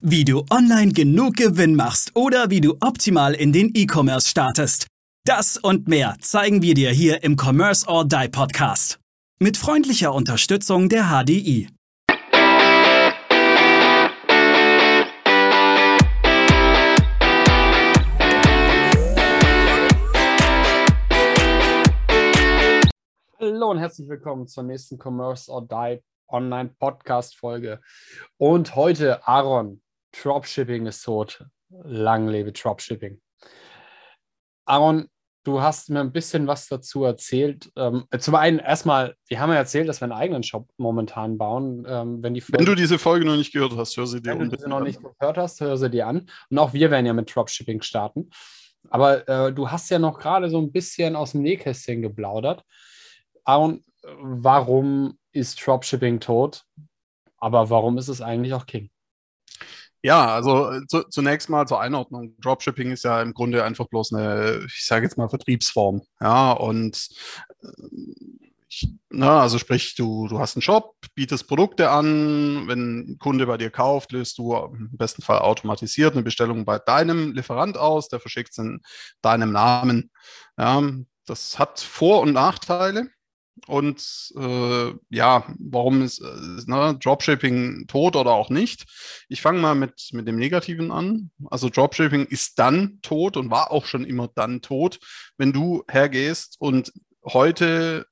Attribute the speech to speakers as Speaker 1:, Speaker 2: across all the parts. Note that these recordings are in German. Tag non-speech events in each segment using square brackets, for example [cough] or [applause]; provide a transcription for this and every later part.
Speaker 1: Wie du online genug Gewinn machst oder wie du optimal in den E-Commerce startest. Das und mehr zeigen wir dir hier im Commerce or Die Podcast. Mit freundlicher Unterstützung der HDI.
Speaker 2: Hallo und herzlich willkommen zur nächsten Commerce or Die Online Podcast Folge. Und heute Aaron, Dropshipping ist tot. Lang lebe Dropshipping. Aaron, du hast mir ein bisschen was dazu erzählt. Ähm, zum einen erstmal, wir haben ja erzählt, dass wir einen eigenen Shop momentan bauen. Ähm, wenn, die
Speaker 3: Folge, wenn du diese Folge noch nicht gehört hast, hör sie dir
Speaker 2: an. Wenn du sie noch nicht gehört hast, hör sie dir an. Und auch wir werden ja mit Dropshipping starten. Aber äh, du hast ja noch gerade so ein bisschen aus dem Nähkästchen geplaudert. Aaron, warum ist Dropshipping tot? Aber warum ist es eigentlich auch King?
Speaker 3: Ja, also äh, zu, zunächst mal zur Einordnung. Dropshipping ist ja im Grunde einfach bloß eine, ich sage jetzt mal, Vertriebsform. Ja, und äh, ich, na, also sprich, du, du hast einen Shop, bietest Produkte an, wenn ein Kunde bei dir kauft, löst du im besten Fall automatisiert eine Bestellung bei deinem Lieferant aus, der verschickt es in deinem Namen. Ja, das hat Vor- und Nachteile. Und äh, ja, warum ist äh, ne, Dropshipping tot oder auch nicht? Ich fange mal mit, mit dem Negativen an. Also Dropshipping ist dann tot und war auch schon immer dann tot, wenn du hergehst und heute,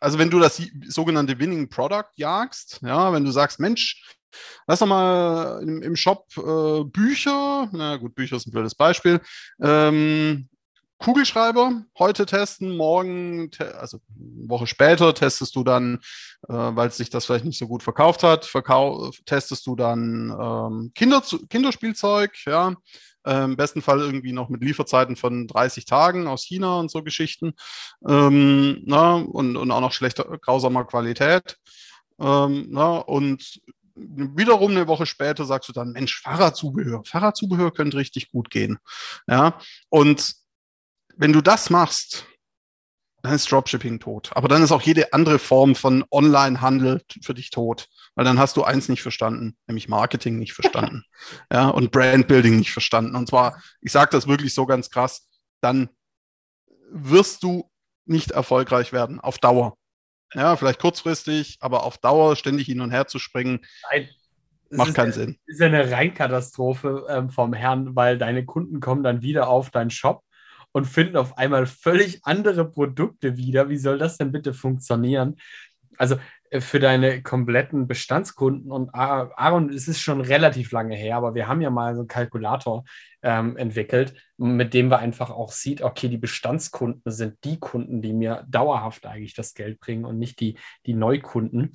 Speaker 3: also wenn du das sogenannte Winning Product jagst, ja, wenn du sagst, Mensch, Lass doch mal im, im Shop äh, Bücher, na gut, Bücher ist ein blödes Beispiel, ähm, Kugelschreiber heute testen, morgen, te also eine Woche später testest du dann, äh, weil sich das vielleicht nicht so gut verkauft hat, verkau testest du dann ähm, Kinder Kinderspielzeug, ja, äh, im besten Fall irgendwie noch mit Lieferzeiten von 30 Tagen aus China und so Geschichten ähm, na, und, und auch noch schlechter, grausamer Qualität. Ähm, na, und wiederum eine Woche später sagst du dann, Mensch, Fahrradzubehör, Fahrradzubehör könnte richtig gut gehen. Ja, und wenn du das machst, dann ist Dropshipping tot. Aber dann ist auch jede andere Form von Online-Handel für dich tot. Weil dann hast du eins nicht verstanden, nämlich Marketing nicht verstanden. [laughs] ja, und Brandbuilding nicht verstanden. Und zwar, ich sage das wirklich so ganz krass, dann wirst du nicht erfolgreich werden auf Dauer. Ja, vielleicht kurzfristig, aber auf Dauer ständig hin und her zu springen, Nein. macht keinen
Speaker 2: eine,
Speaker 3: Sinn.
Speaker 2: Das ist eine Reinkatastrophe ähm, vom Herrn, weil deine Kunden kommen dann wieder auf deinen Shop und finden auf einmal völlig andere Produkte wieder. Wie soll das denn bitte funktionieren? Also für deine kompletten Bestandskunden und Aaron, es ist schon relativ lange her, aber wir haben ja mal so einen Kalkulator ähm, entwickelt, mit dem wir einfach auch sieht, okay, die Bestandskunden sind die Kunden, die mir dauerhaft eigentlich das Geld bringen und nicht die, die Neukunden.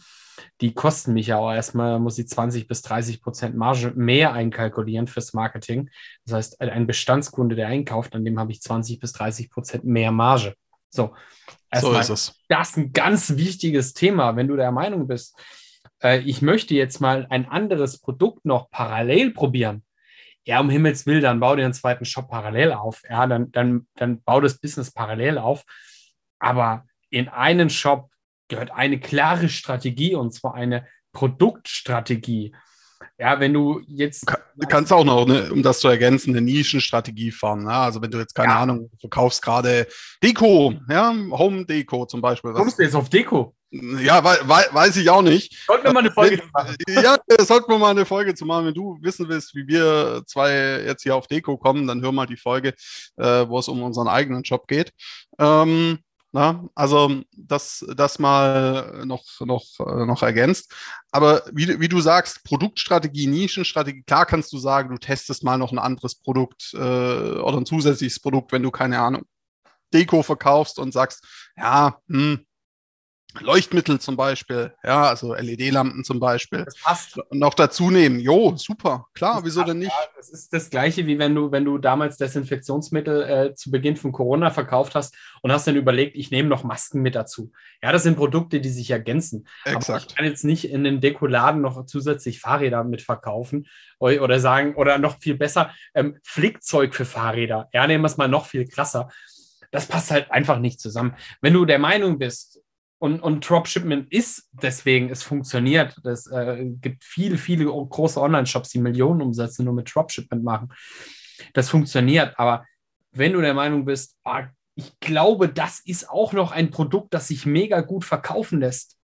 Speaker 2: Die kosten mich ja auch erstmal, muss ich 20 bis 30 Prozent Marge mehr einkalkulieren fürs Marketing. Das heißt, ein Bestandskunde, der einkauft, an dem habe ich 20 bis 30 Prozent mehr Marge. So, erstmal, so ist es. Das ist ein ganz wichtiges Thema, wenn du der Meinung bist, äh, ich möchte jetzt mal ein anderes Produkt noch parallel probieren. Ja, um Himmels Willen, dann bau dir einen zweiten Shop parallel auf. Ja, dann, dann, dann bau das Business parallel auf. Aber in einen Shop gehört eine klare Strategie und zwar eine Produktstrategie. Ja, wenn du jetzt.
Speaker 3: Du kannst auch noch, ne, um das zu ergänzen, eine Nischenstrategie fahren. Ne? Also wenn du jetzt, keine ja. Ahnung, verkaufst gerade Deko, ja, Home Deko zum Beispiel.
Speaker 2: Kommst du jetzt auf Deko?
Speaker 3: Ja, wei weiß ich auch nicht.
Speaker 2: Sollten wir mal eine Folge zu machen?
Speaker 3: Ja, sollten wir mal eine Folge zu machen. Wenn du wissen willst, wie wir zwei jetzt hier auf Deko kommen, dann hör mal die Folge, äh, wo es um unseren eigenen Job geht. Ähm, na, also das, das mal noch, noch, noch ergänzt. Aber wie, wie du sagst, Produktstrategie, Nischenstrategie, klar kannst du sagen, du testest mal noch ein anderes Produkt äh, oder ein zusätzliches Produkt, wenn du keine Ahnung, Deko verkaufst und sagst, ja, hm, Leuchtmittel zum Beispiel, ja, also LED-Lampen zum Beispiel. Das passt. Und noch dazu nehmen. Jo, super, klar, das wieso passt, denn nicht? Ja,
Speaker 2: das ist das Gleiche, wie wenn du, wenn du damals Desinfektionsmittel äh, zu Beginn von Corona verkauft hast und hast dann überlegt, ich nehme noch Masken mit dazu. Ja, das sind Produkte, die sich ergänzen. Exakt. Aber ich kann jetzt nicht in den Dekoladen noch zusätzlich Fahrräder mit verkaufen oder sagen, oder noch viel besser, ähm, Flickzeug für Fahrräder. Ja, nehmen wir es mal noch viel krasser. Das passt halt einfach nicht zusammen. Wenn du der Meinung bist, Und, und Dropshipment ist deswegen, es funktioniert. Es äh, gibt viele, viele große Online-Shops, die Millionen Umsätze nur mit Dropshipment machen. Das funktioniert, aber wenn du der Meinung bist, oh, ich glaube, das ist auch noch ein Produkt, das sich mega gut verkaufen lässt,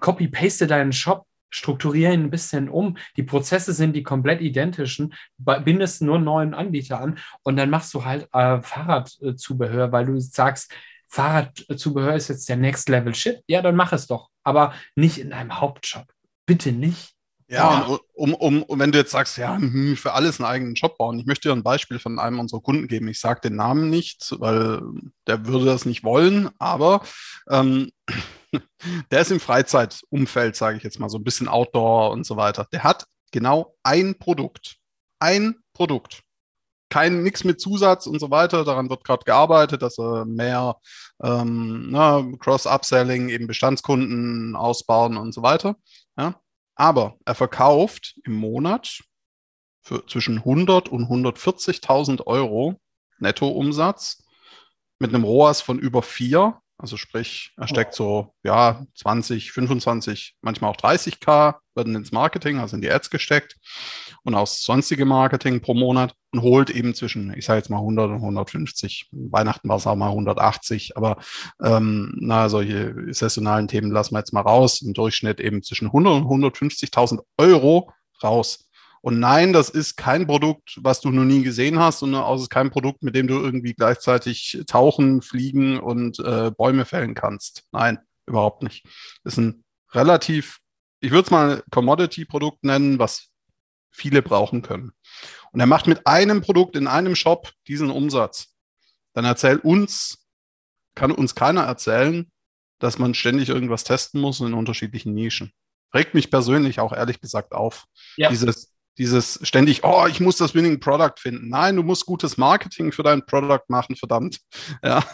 Speaker 2: copy-paste deinen Shop, strukturiere ihn ein bisschen um. Die Prozesse sind die komplett identischen, bindest nur einen neuen Anbieter an und dann machst du halt äh, Fahrradzubehör, weil du sagst, Fahrradzubehör ist jetzt der Next Level Shit. Ja, dann mach es doch, aber nicht in deinem Hauptjob. Bitte nicht.
Speaker 3: Ja, ja. Um, um, um, wenn du jetzt sagst, ja, hm, für alles einen eigenen Job bauen. Ich möchte dir ein Beispiel von einem unserer Kunden geben. Ich sage den Namen nicht, weil der würde das nicht wollen, aber ähm, [laughs] der ist im Freizeitumfeld, sage ich jetzt mal, so ein bisschen Outdoor und so weiter. Der hat genau ein Produkt. Ein Produkt. Kein nichts mit Zusatz und so weiter. Daran wird gerade gearbeitet, dass er mehr ähm, ne, Cross-Upselling, eben Bestandskunden ausbauen und so weiter. Ja? Aber er verkauft im Monat für zwischen 100 und 140.000 Euro Nettoumsatz mit einem ROAS von über 4. Also sprich, er steckt so ja 20, 25, manchmal auch 30k werden ins Marketing, also in die Ads gesteckt und aus sonstige Marketing pro Monat und holt eben zwischen, ich sage jetzt mal 100 und 150. Weihnachten war es auch mal 180, aber ähm, na, solche saisonalen Themen lassen wir jetzt mal raus. Im Durchschnitt eben zwischen 100 und 150.000 Euro raus. Und nein, das ist kein Produkt, was du noch nie gesehen hast und es ist kein Produkt, mit dem du irgendwie gleichzeitig tauchen, fliegen und äh, Bäume fällen kannst. Nein, überhaupt nicht. Das ist ein relativ, ich würde es mal Commodity-Produkt nennen, was viele brauchen können. Und er macht mit einem Produkt in einem Shop diesen Umsatz. Dann erzählt uns, kann uns keiner erzählen, dass man ständig irgendwas testen muss in unterschiedlichen Nischen. Regt mich persönlich auch ehrlich gesagt auf. Ja. Dieses, dieses ständig, oh, ich muss das Winning Product finden. Nein, du musst gutes Marketing für dein Product machen, verdammt. [laughs] Ja,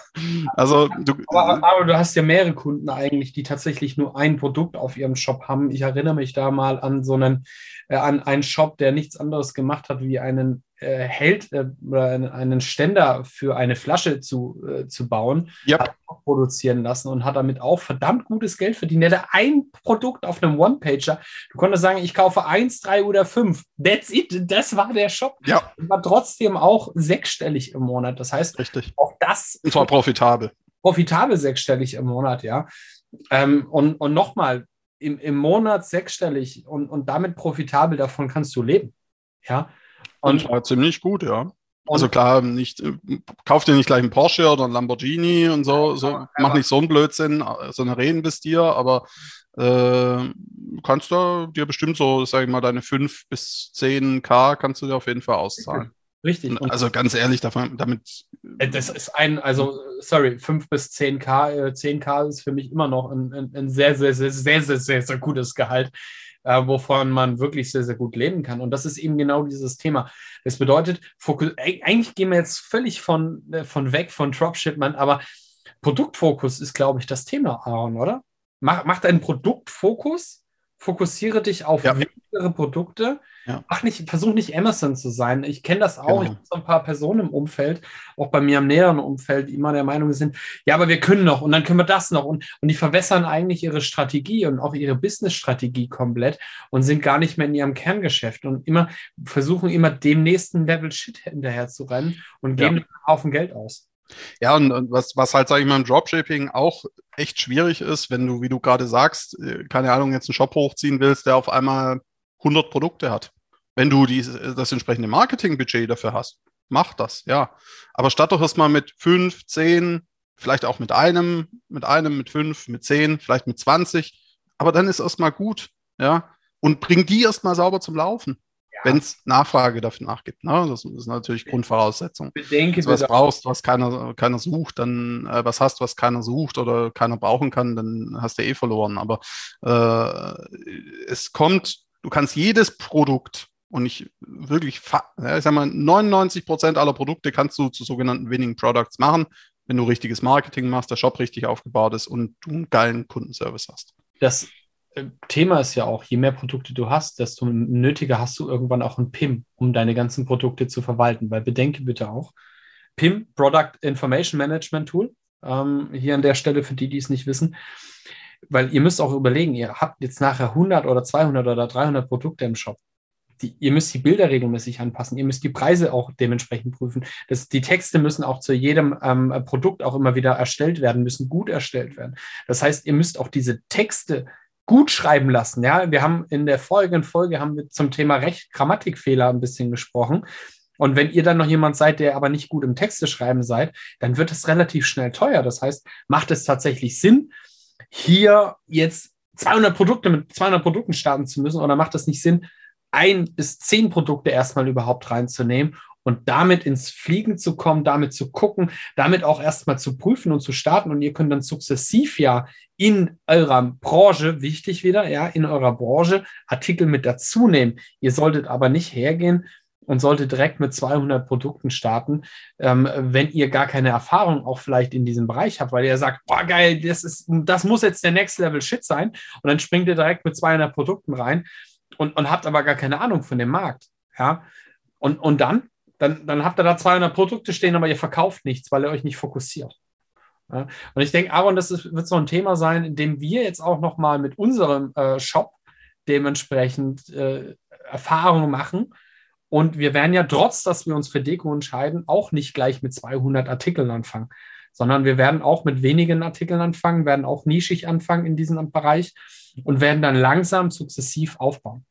Speaker 3: also du,
Speaker 2: aber, aber, du hast ja mehrere Kunden eigentlich, die tatsächlich nur ein Produkt auf ihrem Shop haben. Ich erinnere mich da mal an so einen, äh, an einen Shop, der nichts anderes gemacht hat, wie einen äh, hält äh, oder einen Ständer für eine Flasche zu, äh, zu bauen, yep. hat produzieren lassen und hat damit auch verdammt gutes Geld verdient. Er hatte ein Produkt auf einem One-Pager. Du konntest sagen, ich kaufe eins, drei oder fünf. That's it. Das war der Shop.
Speaker 3: Ja.
Speaker 2: War trotzdem auch sechsstellig im Monat. Das heißt,
Speaker 3: Richtig.
Speaker 2: auch das.
Speaker 3: Und zwar profitabel.
Speaker 2: Profitabel sechsstellig im Monat, ja. Ähm, und und nochmal, im, im Monat sechsstellig und, und damit profitabel, davon kannst du leben. Ja.
Speaker 3: Und, und war ziemlich gut, ja. Also klar, nicht, äh, kauf dir nicht gleich einen Porsche oder einen Lamborghini und so, so mach nicht so einen Blödsinn, äh, sondern reinvestier, aber äh, kannst du dir bestimmt so, sag ich mal, deine 5 bis 10 K kannst du dir auf jeden Fall auszahlen.
Speaker 2: Richtig.
Speaker 3: Und also ganz ehrlich, davon, damit.
Speaker 2: Äh, das ist ein, also, sorry, 5 bis 10K, 10K ist für mich immer noch ein, ein, ein sehr, sehr, sehr, sehr, sehr, sehr, sehr gutes Gehalt äh, wovon man wirklich sehr, sehr gut leben kann. Und das ist eben genau dieses Thema. Das bedeutet, Fokus, eigentlich gehen wir jetzt völlig von, äh, von weg von Dropshipment, aber Produktfokus ist, glaube ich, das Thema, Aaron, oder? Mach, mach deinen Produktfokus, fokussiere dich auf ja. wichtigere Produkte ja. Mach nicht, versuch nicht Emerson zu sein. Ich kenne das auch. Genau. Ich habe so ein paar Personen im Umfeld, auch bei mir im näheren Umfeld, die immer der Meinung sind, ja, aber wir können noch und dann können wir das noch. Und, und die verwässern eigentlich ihre Strategie und auch ihre Business-Strategie komplett und sind gar nicht mehr in ihrem Kerngeschäft und immer versuchen immer dem nächsten Level Shit hinterher zu rennen und geben ja. einen Haufen Geld aus.
Speaker 3: Ja, und, und was, was halt, sage ich mal, im Dropshipping auch echt schwierig ist, wenn du, wie du gerade sagst, äh, keine Ahnung, jetzt einen Shop hochziehen willst, der auf einmal 100 Produkte hat. Wenn du die, das entsprechende Marketingbudget dafür hast, mach das, ja. Aber statt doch erstmal mit fünf, zehn, vielleicht auch mit einem, mit einem, mit fünf, mit zehn, vielleicht mit 20. Aber dann ist erstmal gut, ja. Und bring die erstmal sauber zum Laufen, ja. wenn es Nachfrage dafür nachgibt. Ne? Das ist natürlich Grundvoraussetzung.
Speaker 2: Bedenke,
Speaker 3: also was brauchst, was keiner, keiner sucht, dann äh, was hast, was keiner sucht oder keiner brauchen kann, dann hast du eh verloren. Aber äh, es kommt, du kannst jedes Produkt und ich wirklich, ich sag mal, 99 Prozent aller Produkte kannst du zu sogenannten Winning Products machen, wenn du richtiges Marketing machst, der Shop richtig aufgebaut ist und du einen geilen Kundenservice hast.
Speaker 2: Das Thema ist ja auch, je mehr Produkte du hast, desto nötiger hast du irgendwann auch ein PIM, um deine ganzen Produkte zu verwalten. Weil bedenke bitte auch, PIM, Product Information Management Tool, ähm, hier an der Stelle für die, die es nicht wissen. Weil ihr müsst auch überlegen, ihr habt jetzt nachher 100 oder 200 oder 300 Produkte im Shop. Die, ihr müsst die Bilder regelmäßig anpassen, ihr müsst die Preise auch dementsprechend prüfen. Das, die Texte müssen auch zu jedem ähm, Produkt auch immer wieder erstellt werden, müssen gut erstellt werden. Das heißt, ihr müsst auch diese Texte gut schreiben lassen. Ja, wir haben in der folgenden Folge haben wir zum Thema Recht Grammatikfehler ein bisschen gesprochen. Und wenn ihr dann noch jemand seid, der aber nicht gut im Texte schreiben seid, dann wird es relativ schnell teuer. Das heißt, macht es tatsächlich Sinn, hier jetzt 200 Produkte mit 200 Produkten starten zu müssen oder macht es nicht Sinn, ein bis zehn Produkte erstmal überhaupt reinzunehmen und damit ins Fliegen zu kommen, damit zu gucken, damit auch erstmal zu prüfen und zu starten. Und ihr könnt dann sukzessiv ja in eurer Branche, wichtig wieder, ja, in eurer Branche Artikel mit dazu nehmen. Ihr solltet aber nicht hergehen und solltet direkt mit 200 Produkten starten, ähm, wenn ihr gar keine Erfahrung auch vielleicht in diesem Bereich habt, weil ihr sagt, boah, geil, das ist, das muss jetzt der Next Level Shit sein. Und dann springt ihr direkt mit 200 Produkten rein und, und habt aber gar keine Ahnung von dem Markt. Ja, und, und dann, dann, dann habt ihr da 200 Produkte stehen, aber ihr verkauft nichts, weil ihr euch nicht fokussiert. Ja? Und ich denke, Aaron, das ist, wird so ein Thema sein, in dem wir jetzt auch nochmal mit unserem äh, Shop dementsprechend äh, Erfahrungen machen. Und wir werden ja trotz, dass wir uns für Deko entscheiden, auch nicht gleich mit 200 Artikeln anfangen, sondern wir werden auch mit wenigen Artikeln anfangen, werden auch nischig anfangen in diesem Bereich und werden dann langsam sukzessiv aufbauen.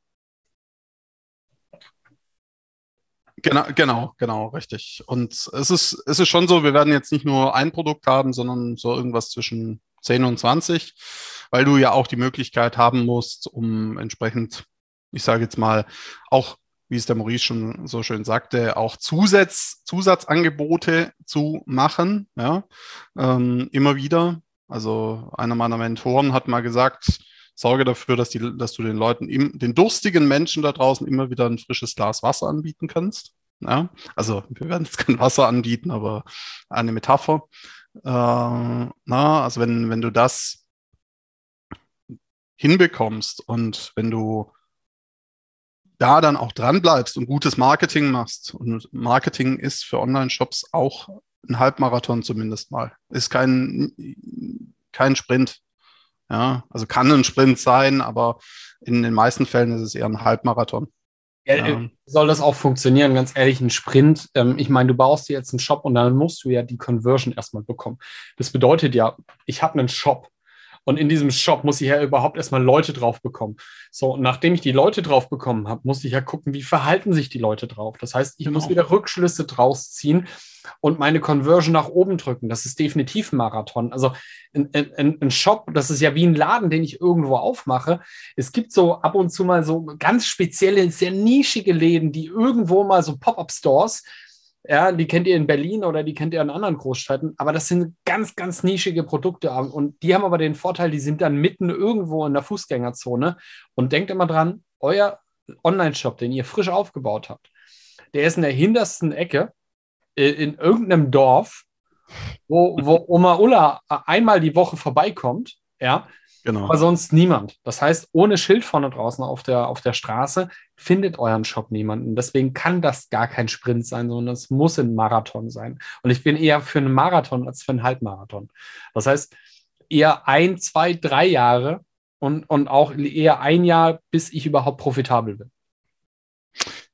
Speaker 3: Genau, genau, genau, richtig. Und es ist, es ist schon so, wir werden jetzt nicht nur ein Produkt haben, sondern so irgendwas zwischen 10 und 20, weil du ja auch die Möglichkeit haben musst, um entsprechend, ich sage jetzt mal, auch, wie es der Maurice schon so schön sagte, auch Zusatz, Zusatzangebote zu machen, ja, ähm, immer wieder. Also einer meiner Mentoren hat mal gesagt, sorge dafür, dass, die, dass du den Leuten, im, den durstigen Menschen da draußen immer wieder ein frisches Glas Wasser anbieten kannst. Ja? Also wir werden jetzt kein Wasser anbieten, aber eine Metapher. Äh, na, also wenn, wenn du das hinbekommst und wenn du da dann auch dran bleibst und gutes Marketing machst, und Marketing ist für Online-Shops auch ein Halbmarathon zumindest mal, ist kein, kein Sprint. Ja, also kann ein Sprint sein, aber in den meisten Fällen ist es eher ein Halbmarathon.
Speaker 2: Ja, ja. Soll das auch funktionieren? Ganz ehrlich, ein Sprint. Ähm, ich meine, du baust dir jetzt einen Shop und dann musst du ja die Conversion erstmal bekommen. Das bedeutet ja, ich habe einen Shop und in diesem Shop muss ich ja überhaupt erstmal Leute drauf bekommen. So, und nachdem ich die Leute drauf bekommen habe, muss ich ja gucken, wie verhalten sich die Leute drauf. Das heißt, ich genau. muss wieder Rückschlüsse draus ziehen und meine Conversion nach oben drücken. Das ist definitiv ein Marathon. Also ein, ein, ein Shop, das ist ja wie ein Laden, den ich irgendwo aufmache. Es gibt so ab und zu mal so ganz spezielle, sehr nischige Läden, die irgendwo mal so Pop-up-Stores, ja, die kennt ihr in Berlin oder die kennt ihr in anderen Großstädten, aber das sind ganz, ganz nischige Produkte und die haben aber den Vorteil, die sind dann mitten irgendwo in der Fußgängerzone und denkt immer dran, euer Online-Shop, den ihr frisch aufgebaut habt, der ist in der hintersten Ecke in irgendeinem Dorf, wo, wo Oma Ulla einmal die Woche vorbeikommt, ja, Genau. Aber sonst niemand. Das heißt, ohne Schild vorne draußen auf der, auf der Straße findet euren Shop niemanden. Deswegen kann das gar kein Sprint sein, sondern es muss ein Marathon sein. Und ich bin eher für einen Marathon als für einen Halbmarathon. Das heißt, eher ein, zwei, drei Jahre und, und auch eher ein Jahr, bis ich überhaupt profitabel bin.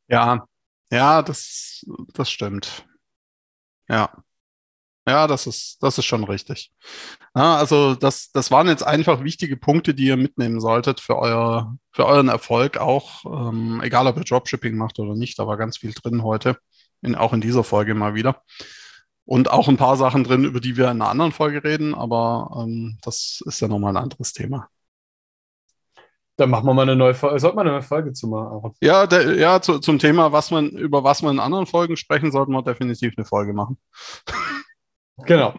Speaker 3: Ja, ja, das, das stimmt. Ja. Ja, das ist, das ist schon richtig. Ja, also das, das waren jetzt einfach wichtige Punkte, die ihr mitnehmen solltet für, euer, für euren Erfolg auch, ähm, egal ob ihr Dropshipping macht oder nicht, da war ganz viel drin heute, in, auch in dieser Folge mal wieder. Und auch ein paar Sachen drin, über die wir in einer anderen Folge reden, aber ähm, das ist ja nochmal ein anderes Thema.
Speaker 2: Dann machen wir mal eine neue Folge. Sollte man eine neue Folge zu machen?
Speaker 3: Ja, der, ja zu, zum Thema, was man, über was man in anderen Folgen sprechen, sollten wir definitiv eine Folge machen.
Speaker 2: Genau.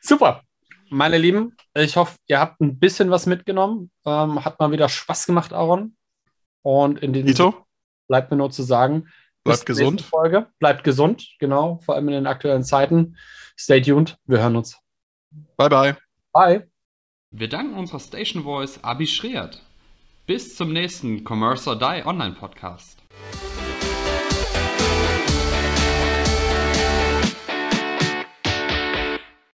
Speaker 2: Super. Meine Lieben, ich hoffe, ihr habt ein bisschen was mitgenommen. Ähm, hat mal wieder Spaß gemacht, Aaron. Und in diesem
Speaker 3: Ito?
Speaker 2: bleibt mir nur zu sagen,
Speaker 3: bleibt gesund.
Speaker 2: Folge. Bleibt gesund, genau, vor allem in den aktuellen Zeiten. Stay tuned, wir hören uns.
Speaker 3: Bye, bye.
Speaker 2: Bye.
Speaker 4: Wir danken unserer Station Voice Abi Schreert. Bis zum nächsten Commerce or Die Online Podcast.